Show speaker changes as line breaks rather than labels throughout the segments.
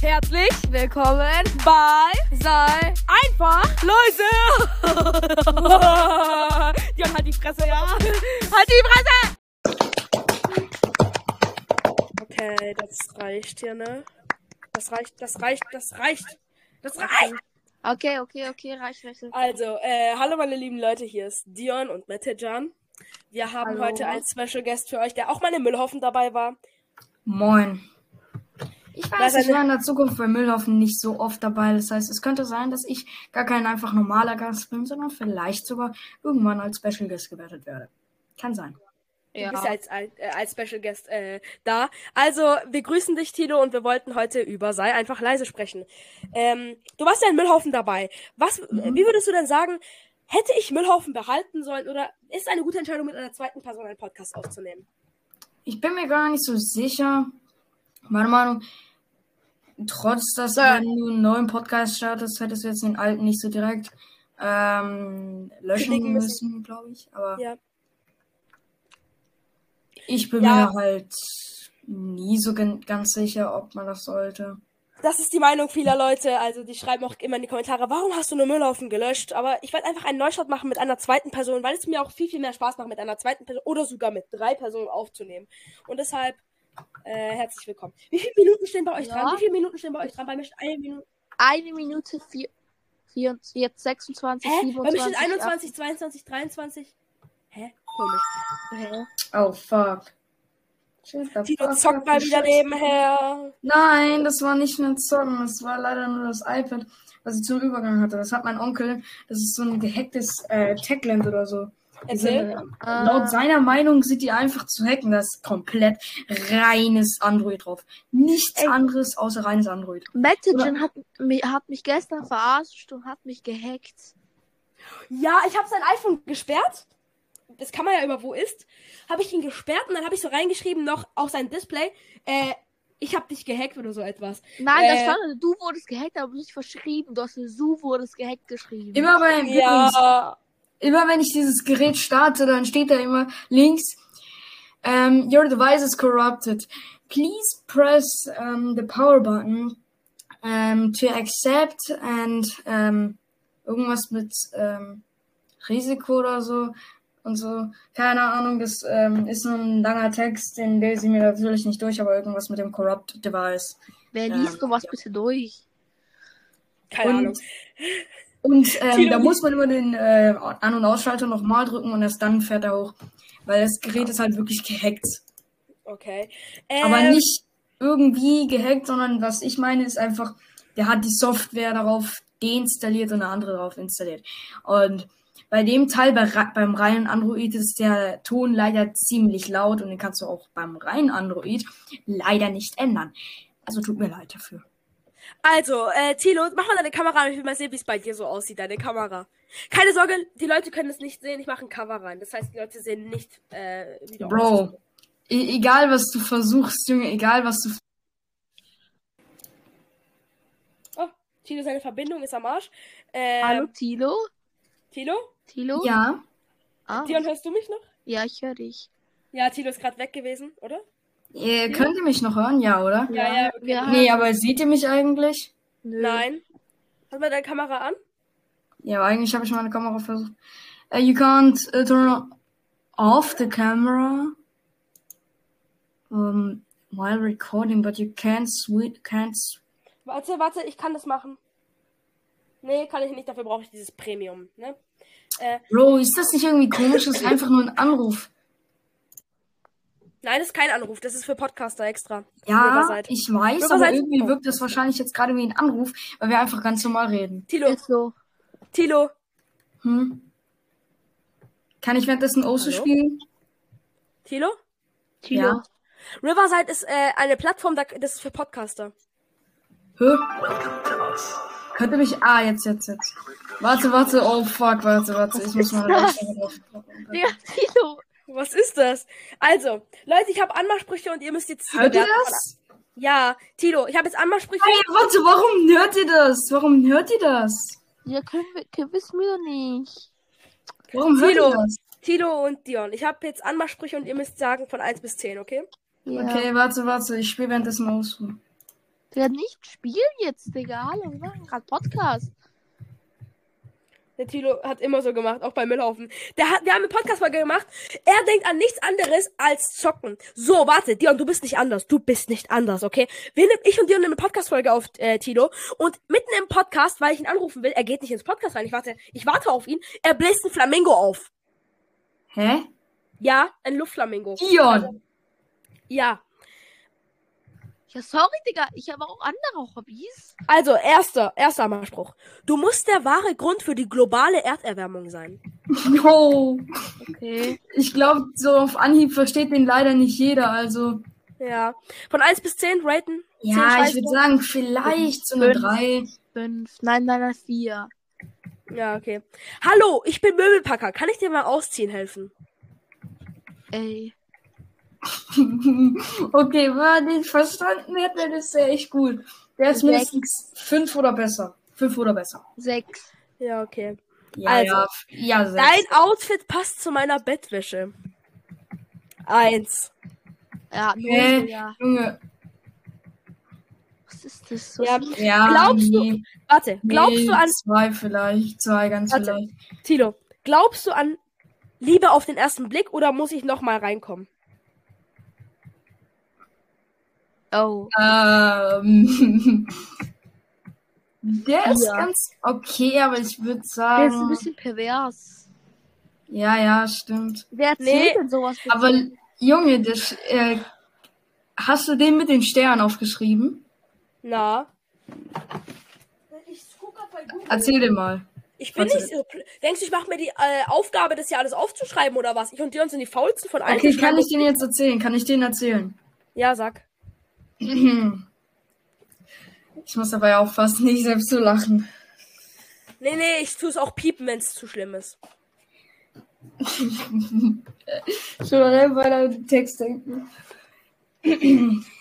Herzlich willkommen bei Sei einfach leise. Dion, halt die Fresse, ja. Halt die Fresse! Okay, das reicht hier, ne? Das reicht, das reicht, das reicht. Das reicht!
Okay, okay, okay, reicht, reicht.
Also, äh, hallo meine lieben Leute, hier ist Dion und Mettejan. Wir haben
Hallo.
heute einen Special Guest für euch, der auch mal in Müllhaufen dabei war.
Moin. Ich weiß, ich war in der Zukunft bei Müllhaufen nicht so oft dabei. Das heißt, es könnte sein, dass ich gar kein einfach normaler Gast bin, sondern vielleicht sogar irgendwann als Special Guest gewertet werde. Kann sein.
Du bist ja als, als, äh, als Special Guest äh, da. Also, wir grüßen dich, Tilo, und wir wollten heute über Sei einfach leise sprechen. Ähm, du warst ja in Müllhaufen dabei. Was,
Mhm.
Wie würdest du denn sagen, hätte ich Müllhaufen behalten sollen oder ist es eine gute Entscheidung, mit einer zweiten Person einen Podcast aufzunehmen?
Ich bin mir gar nicht so sicher. Meine Meinung, trotz dass
Ja.
wenn du einen neuen Podcast startest, hättest du jetzt den alten nicht so direkt ähm, löschen
müssen.
müssen, glaube ich. Aber
Ja.
ich bin
Ja.
mir halt nie so ganz sicher, ob man das sollte.
Das ist die Meinung vieler Leute. Also, die schreiben auch immer in die Kommentare, warum hast du nur Müllhaufen gelöscht? Aber ich werde einfach einen Neustart machen mit einer zweiten Person, weil es mir auch viel, viel mehr Spaß macht, mit einer zweiten Person oder sogar mit drei Personen aufzunehmen. Und deshalb, äh, herzlich willkommen. Wie viele Minuten stehen bei euch
Ja.
dran? Wie viele Minuten stehen bei euch dran? Bei mir steht eine Minute.
Eine Minute, vier, vier, jetzt 26,
Hä? Bei
27.
mir steht 21, 22, 23. Hä? Komisch.
Hä?
Oh, fuck.
Tino zockt mal wieder nebenher.
Nein, das war nicht ein Zocken. Das war leider nur das iPad, was ich zum Übergang hatte. Das hat mein Onkel. Das ist so ein gehacktes äh, Techland oder so.
Erzähl.
äh,
Ah.
laut seiner Meinung sind die einfach zu hacken. Das ist komplett reines Android drauf. Nichts
Ey.
anderes außer reines Android.
Metagen hat, hat mich gestern verarscht und hat mich gehackt.
Ja, ich habe sein iPhone gesperrt. Das kann man ja über wo ist. Habe ich ihn gesperrt und dann habe ich so reingeschrieben noch auf sein Display. Äh, ich habe dich gehackt oder so etwas.
Nein,
Äh.
das stand, du wurdest gehackt, aber nicht verschrieben. Du hast du wurdest gehackt geschrieben.
Immer bei übrigens,
Ja.
Immer wenn ich dieses Gerät starte, dann steht da immer links, um, your device is corrupted. Please press um, the power button um, to accept and um, irgendwas mit um, Risiko oder so und so. Keine Ahnung, das um, ist so ein langer Text, den lese ich mir natürlich nicht durch, aber irgendwas mit dem Corrupt Device.
Wer liest sowas bitte durch?
Keine
Und-
Ahnung.
Und ähm, da muss man immer den äh, An- und Ausschalter nochmal drücken und erst dann fährt er hoch. Weil das Gerät ist halt wirklich gehackt.
Okay.
Aber
Ähm,
nicht irgendwie gehackt, sondern was ich meine ist einfach, der hat die Software darauf deinstalliert und eine andere darauf installiert. Und bei dem Teil, bei, beim reinen Android, ist der Ton leider ziemlich laut und den kannst du auch beim reinen Android leider nicht ändern. Also tut mir leid dafür.
Also, äh, Tilo, mach mal deine Kamera an. Ich will mal sehen, wie es bei dir so aussieht, deine Kamera. Keine Sorge, die Leute können es nicht sehen. Ich mache ein Cover rein. Das heißt, die Leute sehen nicht, äh, wie du
Bro,
aussiehst.
e egal was du versuchst, Junge, egal was du
Oh, Tilo, seine Verbindung ist am Arsch. Ähm,
Hallo, Tilo?
Tilo?
Tilo?
Ja,
Ah,
Dion, hörst du mich noch?
ja, ich höre dich.
Ja, Tilo ist gerade weg gewesen, oder?
Ihr könnt ihr mich noch hören, ja, oder?
Ja, ja,
wir
Nee, aber seht ihr mich eigentlich?
Nö.
Nein. Hast mal deine Kamera an?
Ja, eigentlich habe ich meine Kamera versucht. Uh, you can't uh, turn off the camera um, while recording, but you can't sweet can't.
Warte, warte, ich kann das machen. Nee, kann ich nicht. Dafür brauche ich dieses Premium, ne? Äh,
Bro, ist das nicht irgendwie komisch? Das ist einfach nur ein Anruf.
Nein, das ist kein Anruf. Das ist für Podcaster extra.
Ja, ich weiß,
Riverside-
aber irgendwie wirkt das wahrscheinlich jetzt gerade wie ein Anruf, weil wir einfach ganz normal reden.
Tilo,
so.
Tilo,
Hm? Kann ich währenddessen
Hallo?
spielen?
Tilo?
Tilo.
Ja.
Riverside ist äh, eine Plattform, da- das ist für Podcaster.
Hä? Ihr mich? Ah, jetzt, jetzt, jetzt. Warte, warte, oh fuck, warte, warte. Ich muss mal.
Digga, Tilo.
Was ist das? Also, Leute, ich habe Anmachsprüche und ihr müsst jetzt
Hört ihr das?
Ja, Tilo, ich habe jetzt Anmachsprüche.
Hey, warte, warum hört ihr das? Warum hört ihr das?
Ja, können wir, können, wissen wir doch nicht.
Warum hört
Tilo.
ihr das?
Tilo und Dion. Ich habe jetzt Anmachsprüche und ihr müsst sagen von 1 bis 10, okay?
Ja.
Okay, warte, warte, ich spiele währenddessen aus.
Der nicht spielen jetzt, Digga. Hallo, wir machen gerade Podcast.
Der Tilo hat immer so gemacht, auch beim Müllhaufen. Der hat, wir haben eine Podcast-Folge gemacht. Er denkt an nichts anderes als zocken. So, warte, Dion, du bist nicht anders. Du bist nicht anders, okay? Wir nehmen, ich und Dion nehmen eine Podcast-Folge auf, äh, Tilo. Und mitten im Podcast, weil ich ihn anrufen will, er geht nicht ins Podcast rein. Ich warte, ich warte auf ihn. Er bläst ein Flamingo auf.
Hä?
Ja, ein Luftflamingo.
Dion!
Ja.
Ja, sorry, Digga. Ich habe auch andere Hobbys.
Also, erster, erster Hammerspruch. Du musst der wahre Grund für die globale Erderwärmung sein.
No.
Okay.
Ich glaube, so auf Anhieb versteht den leider nicht jeder. Also,
Ja. Von 1 bis 10 raten.
Ja, ich
Scheiße.
würde sagen, vielleicht so eine
Fünf.
3.
Fünf. Nein, nein, nein, vier.
Ja, okay. Hallo, ich bin Möbelpacker. Kann ich dir mal ausziehen helfen?
Ey.
okay, wenn man den verstanden hätte, das wäre echt gut. Der ist
Sechs.
mindestens 5 oder besser. 5 oder besser.
Sechs.
Ja, okay.
Ja,
Also,
ja. Ja.
Dein Outfit passt zu meiner Bettwäsche. Eins.
Ja,
Hä?
Digga.
Junge.
Was ist das? Was
Ja,
ist-
Ja,
Glaubst du-
nee,
warte. Glaubst
nee,
du an,
Zwei vielleicht. Zwei ganz
Warte.
vielleicht.
Tilo, glaubst du an Liebe auf den ersten Blick oder muss ich noch mal reinkommen?
Oh.
Ähm, der ist
Ja.
ganz okay, aber ich würde
Der ist ein
sagen.
bisschen pervers.
Ja, ja, stimmt.
Wer erzählt
Nee,
denn sowas? bitte?
Aber Junge, das, äh, hast du den mit den Sternen aufgeschrieben?
Na? Ich guck grad bei Google.
Erzähl dir mal.
Ich bin nicht so. Denkst du, ich mache mir die äh, Aufgabe, das hier alles aufzuschreiben oder was? Ich und Dion sind die faulsten von allen.
Okay, kann ich den jetzt erzählen? Kann ich den erzählen?
Ja, sag.
Ich muss dabei aufpassen, nicht selbst zu lachen.
Nee, nee, ich tue es auch piepen, wenn es zu schlimm ist.
Schon allein bei deinem Text denken.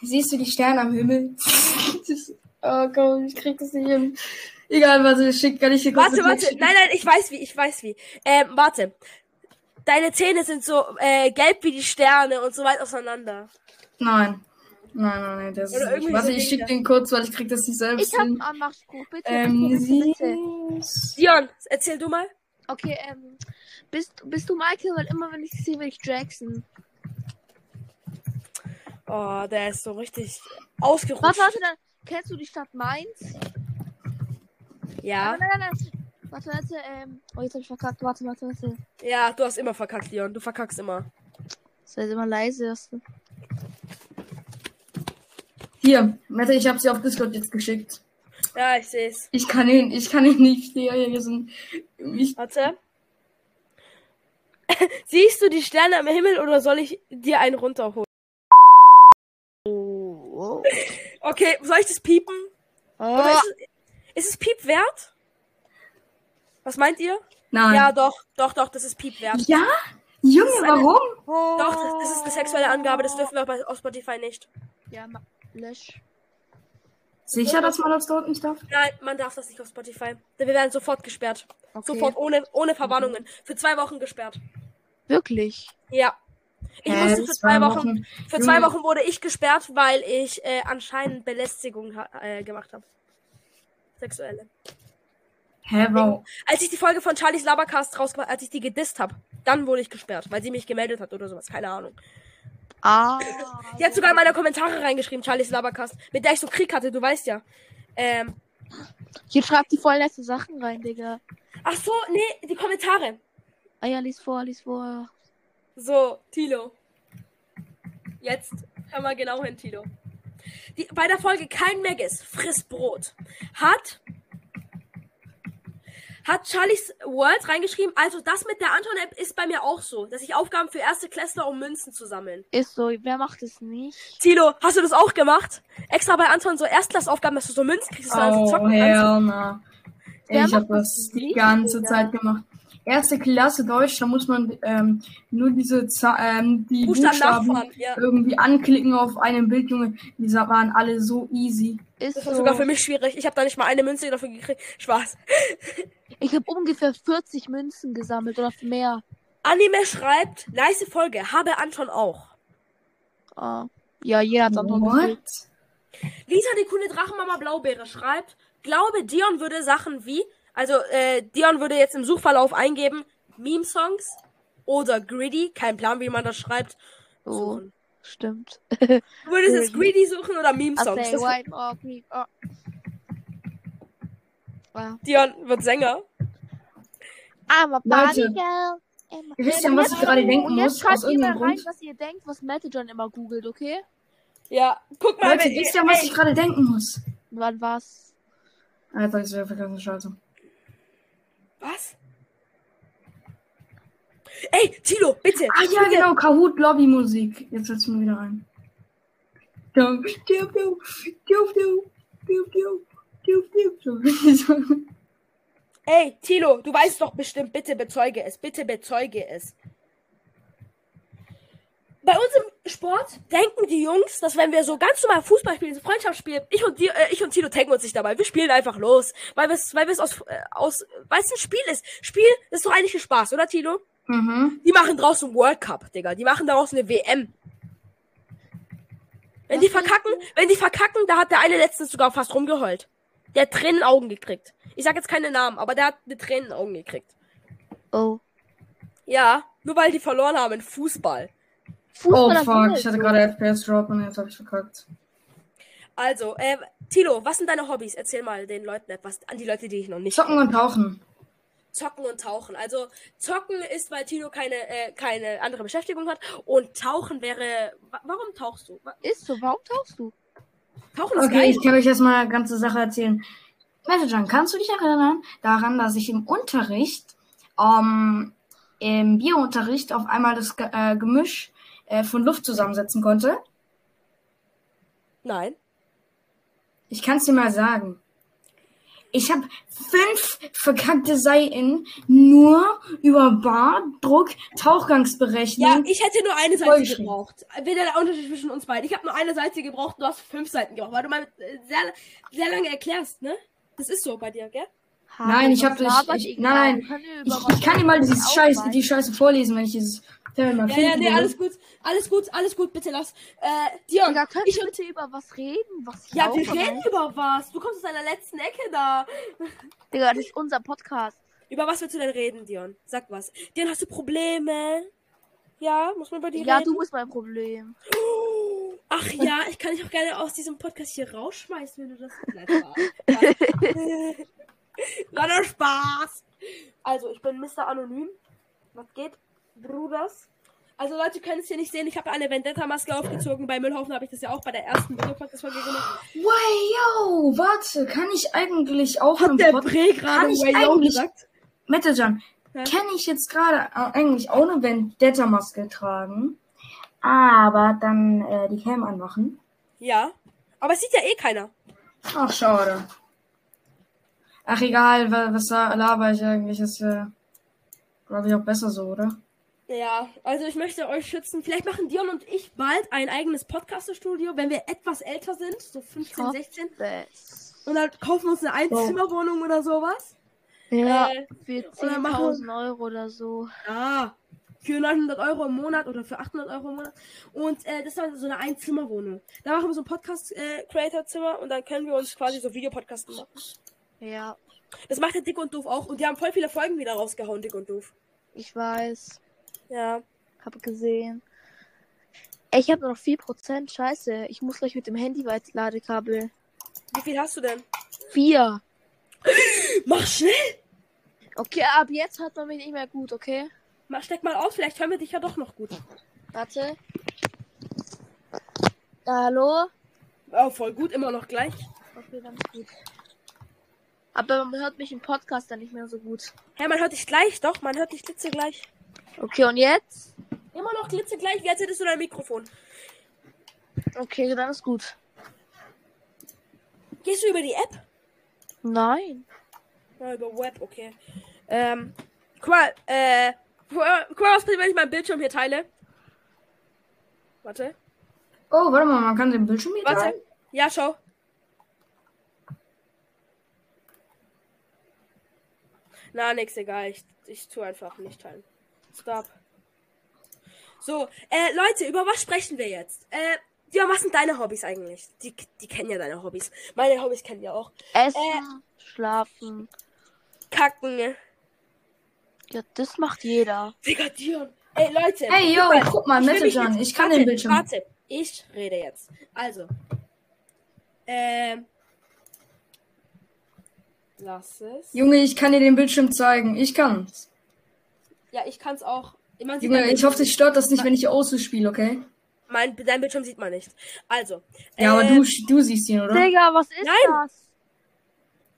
Siehst du die Sterne am Himmel? oh komm, ich krieg das nicht hin. Egal, warte, schick, kann ich dir kurz
Warte, warte. Nein, nein, ich weiß wie, ich weiß wie. Ähm, warte. Deine Zähne sind so äh, gelb wie die Sterne und so weit auseinander.
Nein. Nein, nein, nein, das ist
Oder
nicht.
irgendwie
Warte, ich schick
Dinge.
den kurz, weil ich krieg das nicht selbst
Ich hab einen
hin.
Anmachspruch. Bitte,
Ähm,
bitte, bitte,
ist-
Dion, erzähl du mal.
Okay, ähm. Bist, bist du Michael? Weil immer, wenn ich dich sehe, will ich Jackson.
Oh, der ist so richtig ausgerutscht.
Warte, warte, dann. Kennst du die Stadt Mainz?
Ja,
Nein, nein, nein, nein. Warte, warte, ähm. Oh, jetzt hab ich verkackt. Warte, warte, warte.
ja, du hast immer verkackt, Dion. Du verkackst immer.
Sei immer leise. hast du.
Hier, Mette, ich habe sie auf Discord jetzt geschickt.
Ja, ich seh's.
Ich kann ihn, ich kann ihn nicht sind. Ich,
Warte. Siehst du die Sterne am Himmel oder soll ich dir einen runterholen?
Oh.
Okay, soll ich das piepen? Oder
Oh.
ist, es, ist es Piep wert? Was meint ihr?
nein.
Ja, doch, doch, doch, das ist Piep wert.
Ja? Junge,
ist eine-
warum?
Doch, das, das ist eine sexuelle Angabe, das dürfen wir bei, auf Spotify nicht.
Ja, ma- lösch.
Sicher, dass man das dort nicht darf?
Nein, man darf das nicht auf Spotify. Denn wir werden sofort gesperrt.
Okay.
Sofort, ohne, ohne Verwarnungen. Für zwei Wochen gesperrt.
Wirklich?
Ja. Ich
Hä,
musste für zwei Wochen, für zwei. Wochen wurde ich gesperrt, weil ich äh, anscheinend Belästigung ha- äh, gemacht habe. Sexuelle.
Hä, warum?
Als ich die Folge von Charlies Labercast rausgemacht, als ich die gedisst habe, dann wurde ich gesperrt, weil sie mich gemeldet hat oder sowas, keine Ahnung.
Ah.
Die hat sogar in meine Kommentare reingeschrieben, Charlies Labercast, mit der ich so Krieg hatte, du weißt ja. Ähm,
Hier schreibt die voll nette Sachen rein, Digga.
ach so, nee, die Kommentare.
Ah ja, lies vor, lies vor.
So, Tilo. Jetzt hör mal genau hin, Tilo. Die, bei der Folge Kein Meggis frisst Brot hat hat Charlies World reingeschrieben, also das mit der Anton-App ist bei mir auch so, dass ich Aufgaben für erste Klässler um Münzen zu sammeln.
Ist so, wer macht es nicht?
Tilo, hast du das auch gemacht? Extra bei Anton so Erstklassaufgaben, dass du so Münzen kriegst, dass du dann so
Oh,
zocken kannst?
no.
Wer
Ich habe das die ganze? Zeit gemacht. Erste Klasse Deutsch, da muss man ähm, nur diese Za ähm, die
Buchstaben
Buchstaben
ja.
irgendwie anklicken auf einem Bild, Junge. Die waren alle so easy.
Ist
Das war
so.
sogar für mich schwierig. Ich habe da nicht mal eine Münze dafür gekriegt. Spaß.
Ich habe ungefähr 40 Münzen gesammelt oder mehr.
Anime schreibt, nice Folge, habe Anton auch.
Ah. Ja, jeder hat dann noch
What?
Lisa, die coole Drachenmama Blaubeere, schreibt, glaube, Dion würde Sachen wie, also äh, Dion würde jetzt im Suchverlauf eingeben, Meme-Songs oder Greedy, kein Plan, wie man das schreibt,
Oh,
suchen.
stimmt.
Du würdest jetzt
Greedy.
Suchen oder Meme-Songs? Das-
or... Wow.
Dion wird Sänger.
I'm a
Leute,
girl.
Ihr wisst ja, was ich gerade denken
Und jetzt
muss,
schreibt
aus
ihr mal
irgendeinem
rein,
Grund.
was ihr denkt, was Mette John immer googelt, okay?
Ja, guck mal,
Leute, wisst ihr, was ich gerade denken muss?
Wann was?
Alter, ich wäre vergessen, scheiße.
Was? Ey, Tilo, bitte.
Ah ja, genau, Kahoot Lobby Musik. Jetzt setzt mir wieder ein. Dum, dum, dum, dum, dum, dum, dum, dum, dum, dum.
Ey, Tilo, du weißt doch bestimmt, bitte bezeuge es, bitte bezeuge es. Bei uns im Sport denken die Jungs, dass wenn wir so ganz normal Fußball spielen, so Freundschaftsspiel, ich und, die, äh, ich und Tilo taggen uns nicht dabei. Wir spielen einfach los. Weil wir es weil wir's aus, äh, aus, weil es ein Spiel ist. Spiel ist doch eigentlich ein Spaß, oder Tilo?
Mhm.
Die machen draußen World Cup, Digga. Die machen daraus eine WM. Wenn die verkacken, wenn die verkacken, da hat der eine letztens sogar fast rumgeheult. Der hat Tränen in den Augen gekriegt. Ich sag jetzt keine Namen, aber der hat eine Tränen in den Augen gekriegt.
Oh.
Ja, nur weil die verloren haben in Fußball.
Oh
Fußball
fuck, ich hatte gerade FPS Drop und jetzt hab ich verkackt.
Also, äh, Tilo, was sind deine Hobbys? Erzähl mal den Leuten etwas, an die Leute, die ich noch nicht
Zocken und tauchen.
Zocken und Tauchen. Also, Zocken ist, weil Tilo keine, äh, keine andere Beschäftigung hat. Und Tauchen wäre. Wa warum tauchst du?
Ist so, warum tauchst du?
Tauchen ist
Okay,
geil.
ich kann euch jetzt mal eine ganze Sache erzählen. Manager, kannst du dich erinnern daran, dass ich im Unterricht, ähm, im Biounterricht auf einmal das äh, Gemisch äh, von Luft zusammensetzen konnte?
Nein.
Ich kann es dir mal sagen. Ich habe fünf verkackte Seiten nur über Bardruck,
Ja,
Tauchgangsberechnung.
ich hätte nur eine Seite gebraucht. Wäre der Unterschied zwischen uns beiden. Ich habe nur eine Seite gebraucht, du hast fünf Seiten gebraucht, weil du mal sehr, sehr lange erklärst, ne? Das ist so bei dir, gell?
Nein, ich hab
Was labert
dich-
ihr
ich- nein, Ich, ich kann dir mal dieses
aufweisen?
die Scheiße vorlesen, wenn ich dieses Film mal
Ja,
finden
ja, nee, alles gut. Alles gut, alles gut, bitte lass. Äh, Dion,
Digga, können
ich
bitte über was reden? Was ich
Ja, wir reden über was. Du kommst aus deiner letzten Ecke da.
Digga, das ist unser Podcast.
Über was willst du denn reden, Dion? Sag was. Dion, hast du Probleme? Ja, muss man bei dir
Ja,
reden?
du bist mein Problem.
Ach ja, ich kann dich auch gerne aus diesem Podcast hier rausschmeißen, wenn du das. Spaß. War nur Spaß. Also, ich bin Mr. Anonym. Was geht, Bruders? Also, Leute können es hier nicht sehen. Ich habe eine Vendetta-Maske aufgezogen. Bei Müllhaufen habe ich das ja auch bei der ersten Video-Podcast-Folge gemacht.
Yo, warte, kann ich eigentlich auch
Hat der
Pod-
Bre gerade
kann ich
Way Yo
eigentlich-
gesagt?
Metajan,
Ja.
kann ich jetzt gerade eigentlich auch eine Vendetta-Maske tragen, aber dann äh, die Cam anmachen?
Ja. Aber es sieht ja eh keiner.
Ach, schade. Ach, egal, wa- was da laber ich eigentlich, ist, äh, glaube ich, auch besser so, oder?
Ja, also ich möchte euch schützen. Vielleicht machen Dion und ich bald ein eigenes Podcaster-Studio, wenn wir etwas älter sind, so 15,
Ja.
16.
Das.
Und dann kaufen wir uns eine Einzimmerwohnung oder sowas.
Ja,
Äh,
für
oder machen-
10.000 Euro oder so.
Ja, für 900 Euro im Monat oder für 800 Euro im Monat. Und äh, das ist dann so eine Einzimmerwohnung. Da machen wir so ein Podcast-Creator-Zimmer und dann können wir uns quasi so Videopodcasten machen.
Ja,
Das macht der Dick und Doof auch. Und die haben voll viele Folgen wieder rausgehauen, Dick und Doof.
ich weiß.
Ja.
Hab gesehen. Ey, Ich habe noch 4%. Scheiße. Ich muss gleich mit dem Handy weit Ladekabel.
Wie viel hast du denn?
4.
Mach schnell!
Okay, ab jetzt hört man mich nicht mehr gut, okay?
Mach, steck mal aus, vielleicht hören wir dich ja doch noch gut.
Warte. Hallo?
Oh, voll gut, immer noch gleich.
Okay, ganz gut. Aber man hört mich im Podcast dann nicht mehr so gut.
Hä, man hört dich gleich, doch, man hört dich glitzegleich.
Okay, und jetzt?
Immer noch glitzegleich, wie als hättest du dein Mikrofon.
Okay, dann ist gut.
Gehst du über die App?
Nein.
Ja, über Web, okay. Ähm, guck mal, äh, guck mal, guck mal, was passiert, wenn ich meinen Bildschirm hier teile. Warte,
Oh, warte mal, man kann den Bildschirm hier teilen?
warte. Ja, schau. Na, nix, egal. Ich, ich tu einfach nicht teilen. Stop. So, äh, Leute, über was sprechen wir jetzt? Äh, Ja, was sind deine Hobbys eigentlich? Die, die kennen ja deine Hobbys. Meine Hobbys kennen ja auch.
Essen,
Äh.
schlafen.
Kacken.
Ja, das macht jeder.
Digga, Dion. Ey, Leute.
Hey, yo,
guck mal,
guck mal,
ich will mich
Messenger.
jetzt-
Ich kann
warte,
den Bildschirm.
Warte, ich rede jetzt. Also. Ähm. Lass es.
Junge, ich kann dir den Bildschirm zeigen. Ich kann's.
Ja, ich kann's auch. Sieht
Junge, ich hoffe, dich stört das nicht, wenn ich Osu spiele, okay?
Mein, dein Bildschirm sieht man nicht. Also.
Ja, aber
ähm,
du, du siehst ihn, oder?
Digga, was ist
Nein.
das?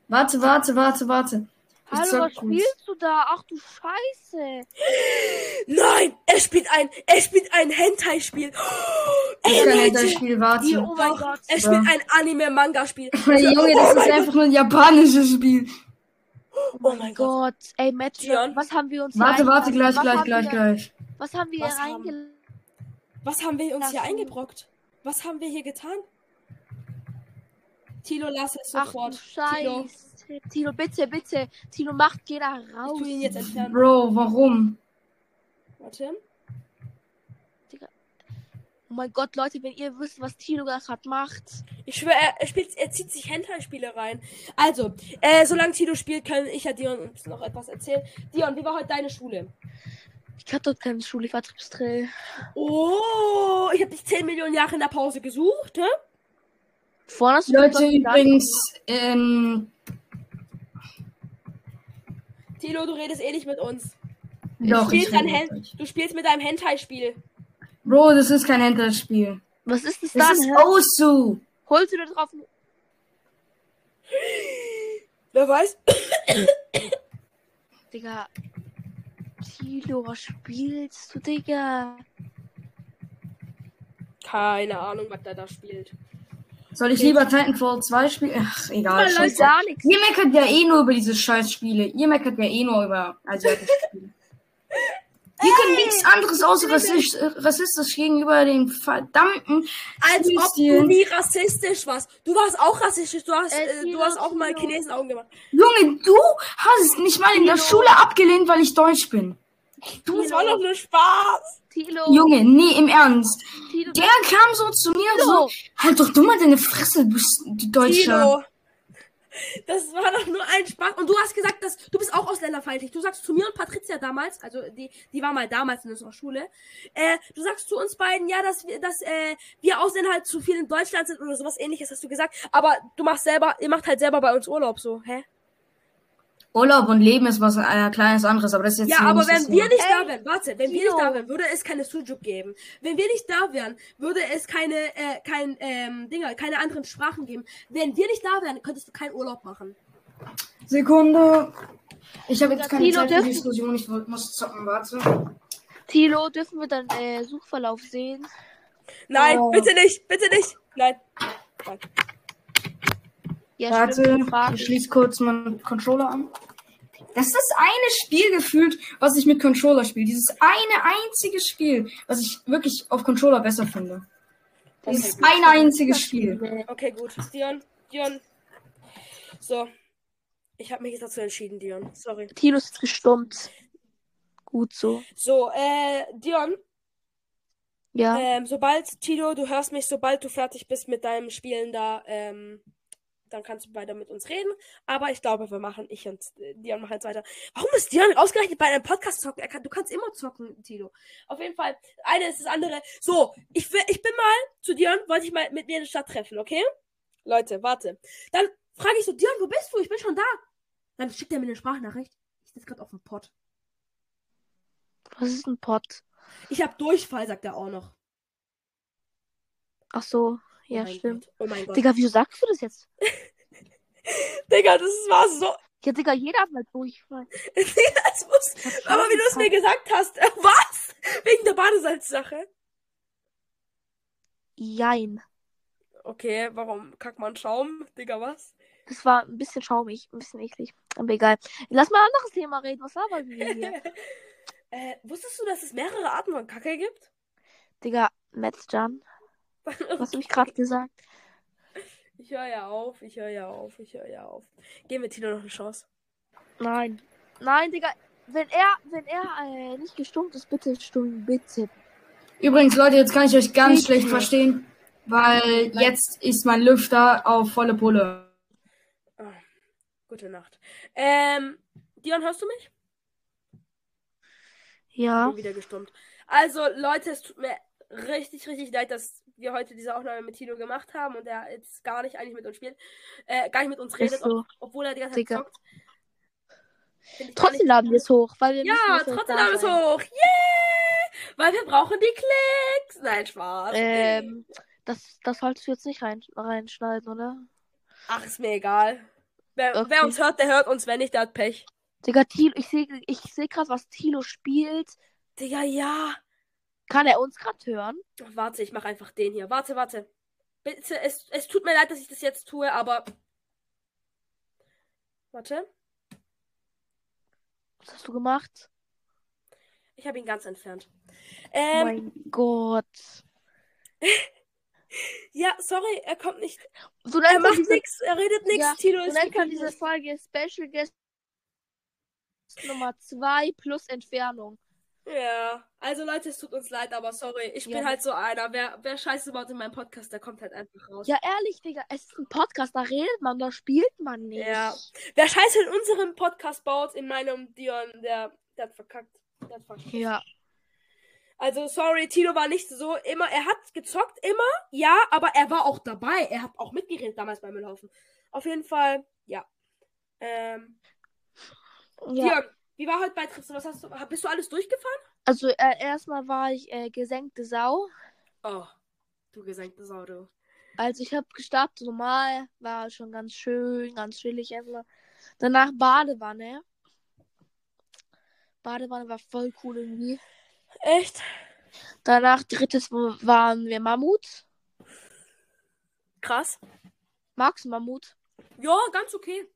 Warte, warte, warte, warte.
Hallo, was spielst du da? Ach du Scheiße.
Nein! Er spielt ein, er spielt ein Hentai-Spiel.
Ich
Ey,
kann
Leute,
das Spiel
Die, oh mein Gott.
er spielt ein Anime-Manga-Spiel.
Hey, Junge, das ist einfach nur ein japanisches Spiel.
Oh mein Gott.
Gott. Ey, Match,
Dion?
was haben wir uns
Warte,
hier
warte, gleich, gleich,
was
gleich,
haben wir,
gleich.
Was haben wir
Was
hier
haben-
reingeladen?
Was haben wir uns hier
Lass ihn.
eingebrockt? Was haben wir hier getan? Tilo, lass es
Ach du
sofort. Tilo,
Scheiße. Tilo, bitte, bitte. Tilo, mach, geh da
ich
raus.
tu ihn jetzt entfernen.
Bro, warum?
Warte.
Oh mein Gott, Leute, wenn ihr wisst, was Tilo gerade macht.
Ich schwöre, er, er, spielt, er zieht sich Hentai-Spiele rein. Also, äh, solange Tilo spielt, kann ich ja Dion uns noch etwas erzählen. Dion, wie war heute deine Schule?
Ich hatte dort keine Schule, ich war Tripstrill.
Oh, ich habe dich 10 Millionen Jahre in der Pause gesucht, hä?
Vorne hast du
Leute, übrigens, ähm,
Tilo, du redest eh nicht mit uns.
doch,
du,
ich
spielst ein du spielst mit deinem Hentai-Spiel.
Bro, das ist kein Hentai-Spiel.
Was ist das
Das
dann?
ist
hä?
Osu.
Holst du da drauf?
Wer weiß?
Digga. Tilo, was spielst du, Digga?
Keine Ahnung, was der da spielt.
Soll ich lieber Titanfall 2 spielen? Ach, egal.
Leute.
Ihr meckert ja eh nur über diese Scheißspiele. Ihr meckert ja eh nur über asiatische Spiele. Wir können nichts anderes außer rassistisch, äh, rassistisch gegenüber den verdammten
Als ob du nie rassistisch warst. Du warst auch rassistisch. Du hast,
Äh,
du hast auch mal. Chinesenaugen gemacht.
Junge, du hast nicht mal in der. Schule abgelehnt, weil ich deutsch bin.
Tilo,
Das war doch nur Spaß.
Tilo,
Junge, nee, im Ernst.
Tilo,
Der kam so zu mir und
Tilo.
so, halt doch du mal deine Fresse, du bist die Deutsche.
Tilo. Das war doch nur ein Spaß. Und du hast gesagt, dass du bist auch ausländerfeindlich. Du sagst zu mir und Patricia damals, also die, die war mal damals in unserer Schule, äh, du sagst zu uns beiden, ja, dass wir, dass äh, wir Ausländer halt zu viel in Deutschland sind oder sowas ähnliches hast du gesagt. Aber du machst selber, ihr macht halt selber bei uns Urlaub so, hä?
Urlaub und Leben ist was äh, kleines anderes, aber das ist jetzt
Ja, aber wenn wir nicht da wären, warte, wenn wir
Tilo.
nicht da wären, würde es keine Sujuk geben. Wenn wir nicht da wären, würde es keine, äh, kein, ähm, Dinger, keine anderen Sprachen geben. Wenn wir nicht da wären, könntest du keinen Urlaub machen.
Sekunde. Ich habe jetzt keine
Tilo,
Zeit für
dürfen-
Diskussion, ich muss zocken, warte.
Tilo, dürfen wir deinen äh, Suchverlauf sehen?
Nein,
Oh.
bitte nicht, bitte nicht. Nein. Nein.
Ja,
Warte, ich schließe kurz meinen Controller an. Das ist das eine Spiel gefühlt, was ich mit Controller spiele. Dieses eine einzige Spiel, was ich wirklich auf Controller besser finde. Dieses
Okay, gut.
eine einzige Spiel.
Okay, gut. Dion, Dion. So. Ich habe mich jetzt dazu entschieden, Dion. Sorry.
Tilo ist gestummt. Gut so.
So, äh, Dion,
Ja.
ähm, sobald, Tilo, du hörst mich, sobald du fertig bist mit deinem Spielen da, ähm, dann kannst du weiter mit uns reden. Aber ich glaube, wir machen, ich und äh, Dion machen jetzt weiter. Warum ist Dion ausgerechnet bei einem Podcast zocken? Kann, du kannst immer zocken, Tilo. Auf jeden Fall, eine ist das andere. So, ich, will- ich bin mal zu Dion, wollte ich mal mit mir in der Stadt treffen, okay? Leute, warte. Dann frage ich so, Dion, wo bist du? Ich bin schon da. Dann schickt er mir eine Sprachnachricht. Ich sitze gerade auf dem Pott.
Was ist ein Pot?
Ich habe Durchfall, sagt er auch noch.
Ach so.
Oh
Ja,
mein
stimmt.
Gott. Oh mein Gott.
Digga, wieso sagst du das jetzt?
Digga, das war so.
Ja, Digga, jeder hat mal Durchfall.
Das muss, aber wie du es mir gesagt hast. äh, Was? Wegen der Badesalzsache?
Jein.
Okay, warum kackt man Schaum? Digga, was?
Das war ein bisschen schaumig, ein bisschen eklig. Aber egal. Lass mal ein anderes Thema reden. Was labern wir hier?
äh, wusstest du, dass es mehrere Arten von Kacke gibt?
Digga, Metzjan. Was hab ich gerade gesagt?
Ich höre ja auf, ich höre ja auf, ich höre ja auf. Geben wir Tino noch eine Chance.
Nein. Nein, Digga. Wenn er, wenn er äh, nicht gestummt ist, bitte stumm, bitte.
Übrigens, Leute, jetzt kann ich euch ganz
Bitte.
schlecht verstehen. weil jetzt ist mein Lüfter auf volle Pulle.
Ah, gute Nacht. Ähm, Dion, hörst du mich?
Ja.
Bin wieder gestummt. Also, Leute, es tut mir richtig, richtig leid, dass wir heute diese Aufnahme mit Tino gemacht haben und er jetzt gar nicht eigentlich mit uns spielt. Äh, gar nicht mit uns redet,
so.
ob, obwohl er die ganze Zeit zockt.
Trotzdem laden wir es hoch, weil wir
Ja, trotzdem haben wir es hoch. Yeah! Weil wir brauchen die Klicks. Nein, Spaß.
Ähm, das, das solltest du jetzt nicht rein, reinschneiden, oder?
Ach, ist mir egal. Wer,
Okay.
wer uns hört, der hört uns. Wer nicht, der hat Pech.
Digga, Tilo, ich sehe ich seh gerade, was Tilo spielt.
Digga, ja.
Kann er uns gerade hören?
Warte, ich mach einfach den hier. Warte, warte. Bitte, es, es tut mir leid, dass ich das jetzt tue, aber. Warte.
Was hast du gemacht?
Ich habe ihn ganz entfernt.
Oh
Ähm,
mein Gott.
ja, sorry, er kommt nicht.
So
Er macht
diese,
nichts, er redet nichts.
Ja,
Tilo
so
ist
nennt man diese Folge Special Guest Nummer 2 plus Entfernung.
Ja, also Leute, es tut uns leid, aber sorry, ich
Ja.
bin halt so einer. Wer, wer Scheiße baut in meinem Podcast, der kommt halt einfach raus.
Ja, ehrlich, Digga, es ist ein Podcast, da redet man, da spielt man nicht.
Ja. Wer Scheiße in unserem Podcast baut, in meinem Dion, der, der hat verkackt. Der hat verkackt.
Ja.
Also, sorry, Tilo war nicht so immer. Er hat gezockt immer, ja, aber er war auch dabei. Er hat auch mitgeredet damals beim Müllhaufen. Auf jeden Fall, ja. Ähm,
ja.
Dion, wie war heute bei Trips? Was hast du? Bist du alles durchgefahren?
Also, äh, erstmal war ich äh, gesenkte Sau.
Oh, du gesenkte Sau, du.
Also, ich habe gestartet normal, war schon ganz schön, ganz chillig erstmal. Danach Badewanne. Badewanne war voll cool irgendwie.
Echt?
Danach drittes waren wir Mammut.
Krass.
Magst du Mammut?
Ja, ganz okay.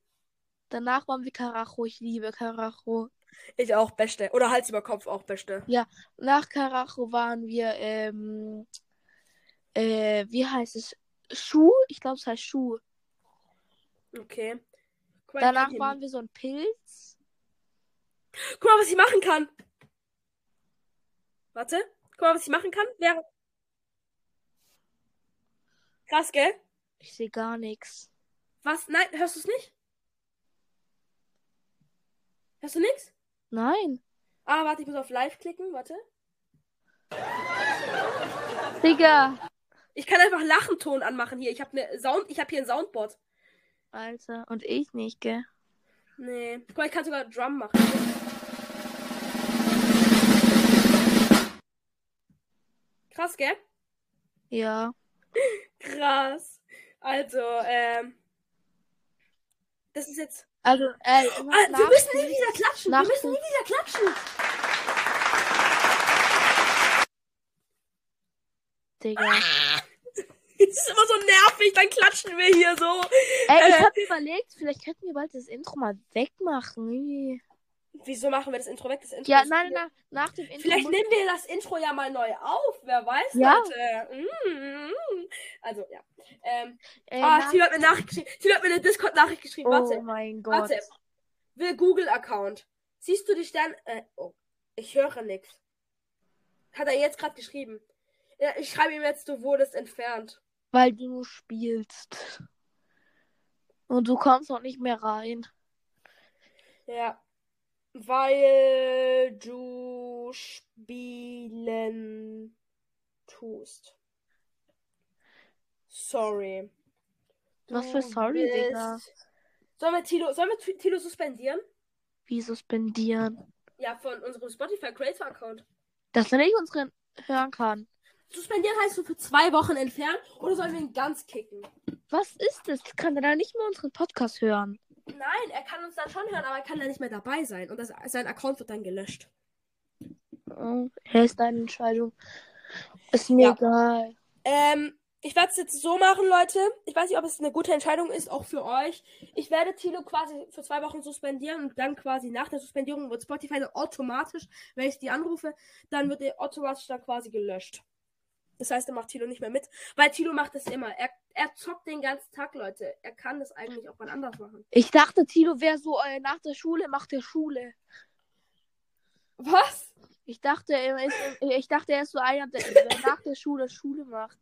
Danach waren wir Karacho. Ich liebe Karacho.
Ich auch, beste. Oder Hals über Kopf auch beste.
Nach Karacho waren wir, ähm, äh, wie heißt es? Schuh? Ich glaube, es heißt Schuh.
Okay. Mal,
Danach waren wir so ein Pilz.
Guck mal, was ich machen kann. Warte. Guck mal, was ich machen kann. Wäre. Krass, gell?
Ich sehe gar nichts.
Was? Nein, hörst du es nicht? Hörst du nichts?
Nein.
Ah, warte, ich muss auf Live klicken. Warte.
Digga.
Ich kann einfach Lachenton anmachen hier. Ich habe ne Sound, ich habe hier ein Soundboard.
Alter. Und ich nicht, gell?
Nee. Guck mal, ich kann sogar Drum machen. Krass, gell?
Ja.
Krass. Also, ähm. Das ist jetzt.
Also, äh,
Ah, wir müssen nie wieder klatschen. Wir müssen nie wieder klatschen.
Digga.
Es ist immer so nervig, dann klatschen wir hier so.
Ey, ich
Äh.
hab überlegt, vielleicht könnten wir bald das Intro mal wegmachen.
Wieso machen wir das Intro weg? Das Intro
Ja, nein, nein, nach dem Intro.
Vielleicht nehmen wir das Intro ja mal neu auf. Wer weiß,
Ja.
Leute. Mm. Also, ja. Ähm,
äh,
ah,
nach-
Tilo hat mir Nachricht geschrieben. Tilo hat mir eine Discord-Nachricht geschrieben.
Oh
Warte.
mein Gott.
Warte. Will Google-Account. Siehst du die Sterne? Äh, oh. Ich höre nichts. Hat er jetzt gerade geschrieben. Ja, ich schreibe ihm jetzt, du wurdest entfernt.
Weil du spielst. Und du kommst noch nicht mehr rein.
Ja. Weil du spielen tust. Sorry.
Was für
Du
sorry, Digga?
Sollen wir Tilo, sollen wir Tilo suspendieren?
Wie suspendieren?
Ja, von unserem Spotify Creator Account.
Dass er nicht unseren hören kann.
Suspendieren heißt so für zwei Wochen entfernen oder sollen wir ihn ganz kicken?
Was ist das? Kann er da nicht mehr unseren Podcast hören?
Nein, er kann uns dann schon hören, aber er kann dann nicht mehr dabei sein. Und das, sein Account wird dann gelöscht.
Oh, er ist deine Entscheidung. Ist mir
Ja.
egal.
Ähm, ich werde es jetzt so machen, Leute. Ich weiß nicht, ob es eine gute Entscheidung ist, auch für euch. Ich werde Tilo quasi für zwei Wochen suspendieren und dann quasi nach der Suspendierung wird Spotify dann automatisch, wenn ich die anrufe, dann wird er automatisch dann quasi gelöscht. Das heißt, er macht Tilo nicht mehr mit, weil Tilo macht das immer. Er, er zockt den ganzen Tag, Leute. Er kann das eigentlich auch mal anders machen.
Ich dachte, Tilo wäre so, äh, nach der Schule macht er Schule.
Was?
Ich dachte, er ist, ich dachte, er ist so einer, der, der nach der Schule Schule macht.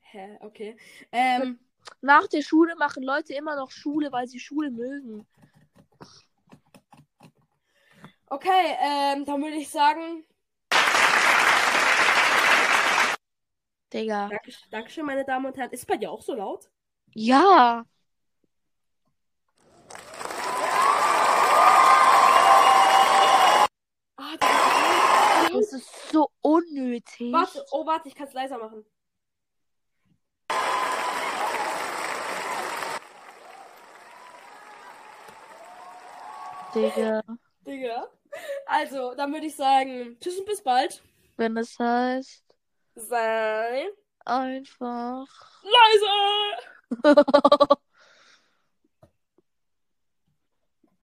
Hä, okay. Ähm,
Nach der Schule machen Leute immer noch Schule, weil sie Schule mögen.
okay, ähm, dann würde ich sagen,
Digga.
Danke, Dankeschön, meine Damen und Herren. Ist bei dir auch so laut?
Ja.
Ah, das
Das ist so unnötig.
Warte, oh, warte, ich kann es leiser machen.
Digga.
Digga. Also, dann würde ich sagen, tschüss und bis bald.
Wenn es heißt,
Sei
einfach.
leise!